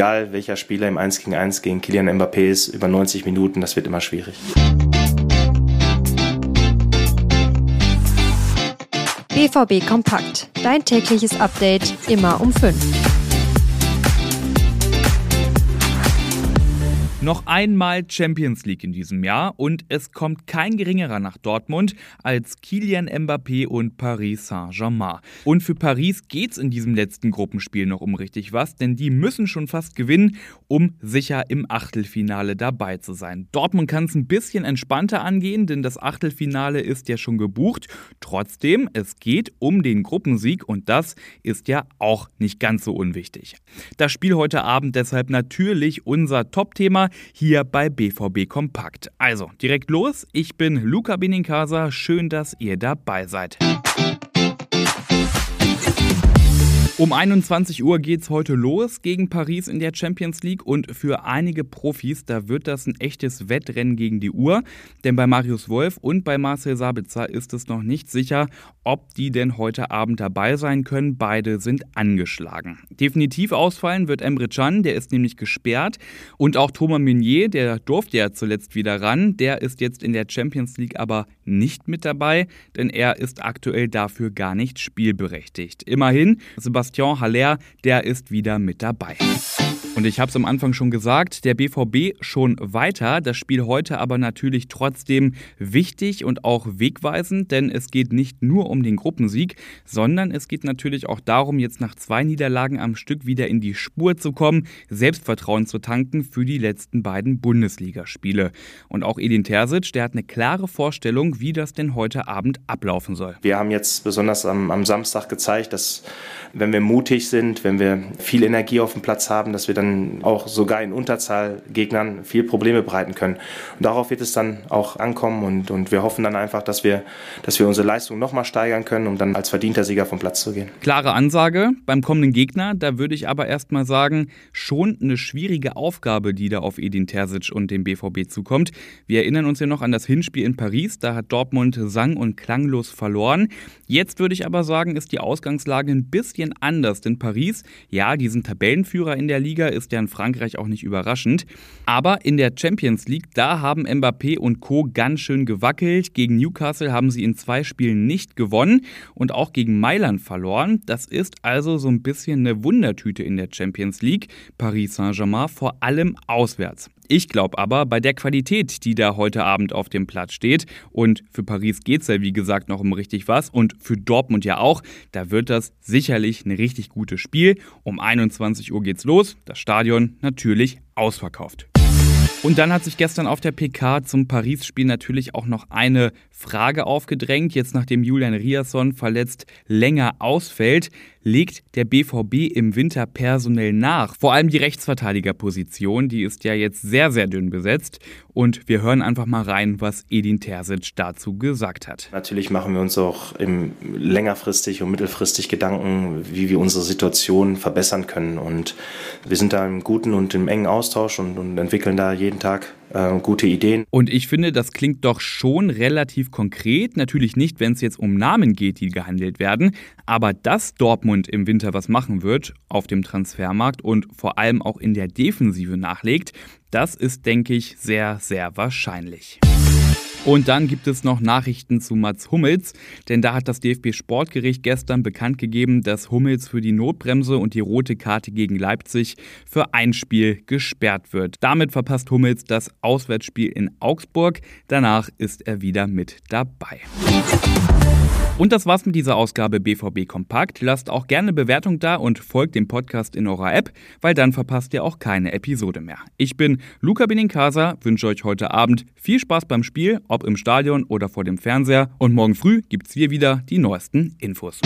egal welcher Spieler im 1 gegen 1 gegen Kylian Mbappé ist, über 90 Minuten, das wird immer schwierig. BVB Kompakt. Dein tägliches Update immer um 5. Noch einmal Champions League in diesem Jahr und es kommt kein geringerer nach Dortmund als Kylian Mbappé und Paris Saint-Germain. Und für Paris geht's in diesem letzten Gruppenspiel noch um richtig was, denn die müssen schon fast gewinnen, um sicher im Achtelfinale dabei zu sein. Dortmund kann es ein bisschen entspannter angehen, denn das Achtelfinale ist ja schon gebucht. Trotzdem, es geht um den Gruppensieg und das ist ja auch nicht ganz so unwichtig. Das Spiel heute Abend deshalb natürlich unser Top-Thema hier bei BVB Kompakt. Also, direkt los. Ich bin Luca Benincasa. Schön, dass ihr dabei seid. Um 21 Uhr geht es heute los gegen Paris in der Champions League und für einige Profis, da wird das ein echtes Wettrennen gegen die Uhr. Denn bei Marius Wolf und bei Marcel Sabitzer ist es noch nicht sicher, ob die denn heute Abend dabei sein können. Beide sind angeschlagen. Definitiv ausfallen wird Emre Can, der ist nämlich gesperrt. Und auch Thomas Meunier, der durfte ja zuletzt wieder ran, der ist jetzt in der Champions League aber nicht mit dabei, denn er ist aktuell dafür gar nicht spielberechtigt. Immerhin, Sebastian Haller, der ist wieder mit dabei. Und ich habe es am Anfang schon gesagt, der BVB schon weiter, das Spiel heute aber natürlich trotzdem wichtig und auch wegweisend, denn es geht nicht nur um den Gruppensieg, sondern es geht natürlich auch darum, jetzt nach zwei Niederlagen am Stück wieder in die Spur zu kommen, Selbstvertrauen zu tanken für die letzten beiden Bundesligaspiele. Und auch Edin Terzic, der hat eine klare Vorstellung, wie das denn heute Abend ablaufen soll. Wir haben jetzt besonders am, am Samstag gezeigt, dass wenn wir mutig sind, wenn wir viel Energie auf dem Platz haben, dass wir dann auch sogar in Unterzahl Gegnern viel Probleme bereiten können. Und darauf wird es dann auch ankommen und, und wir hoffen dann einfach, dass wir, dass wir unsere Leistung nochmal steigern können, um dann als verdienter Sieger vom Platz zu gehen. Klare Ansage beim kommenden Gegner, da würde ich aber erstmal sagen, schon eine schwierige Aufgabe, die da auf Edin Terzic und dem BVB zukommt. Wir erinnern uns ja noch an das Hinspiel in Paris, da hat Dortmund sang- und klanglos verloren. Jetzt würde ich aber sagen, ist die Ausgangslage ein bisschen anders, denn Paris, ja, die sind Tabellenführer in der Liga, ist ja in Frankreich auch nicht überraschend. Aber in der Champions League, da haben Mbappé und Co. ganz schön gewackelt. Gegen Newcastle haben sie in zwei Spielen nicht gewonnen und auch gegen Mailand verloren. Das ist also so ein bisschen eine Wundertüte in der Champions League. Paris Saint-Germain vor allem auswärts. Ich glaube aber, bei der Qualität, die da heute Abend auf dem Platz steht, und für Paris geht es ja wie gesagt noch um richtig was und für Dortmund ja auch, da wird das sicherlich ein richtig gutes Spiel. Um 21 Uhr geht's los, das Stadion natürlich ausverkauft. Und dann hat sich gestern auf der PK zum Paris-Spiel natürlich auch noch eine Frage aufgedrängt. Jetzt nachdem Julian Riasson verletzt länger ausfällt, legt der BVB im Winter personell nach. Vor allem die Rechtsverteidigerposition, die ist ja jetzt sehr, sehr dünn besetzt. Und wir hören einfach mal rein, was Edin Terzic dazu gesagt hat. Natürlich machen wir uns auch im längerfristig und mittelfristig Gedanken, wie wir unsere Situation verbessern können. Und wir sind da im guten und im engen Austausch und, und entwickeln da jeden Tag äh, gute Ideen. Und ich finde, das klingt doch schon relativ konkret. Natürlich nicht, wenn es jetzt um Namen geht, die gehandelt werden. Aber dass Dortmund im Winter was machen wird auf dem Transfermarkt und vor allem auch in der Defensive nachlegt, das ist, denke ich, sehr, sehr wahrscheinlich. Und dann gibt es noch Nachrichten zu Mats Hummels, denn da hat das DFB Sportgericht gestern bekannt gegeben, dass Hummels für die Notbremse und die rote Karte gegen Leipzig für ein Spiel gesperrt wird. Damit verpasst Hummels das Auswärtsspiel in Augsburg. Danach ist er wieder mit dabei. Und das war's mit dieser Ausgabe BVB Kompakt. Lasst auch gerne Bewertung da und folgt dem Podcast in eurer App, weil dann verpasst ihr auch keine Episode mehr. Ich bin Luca Benincasa, wünsche euch heute Abend viel Spaß beim Spiel, ob im Stadion oder vor dem Fernseher. Und morgen früh gibt's hier wieder die neuesten Infos.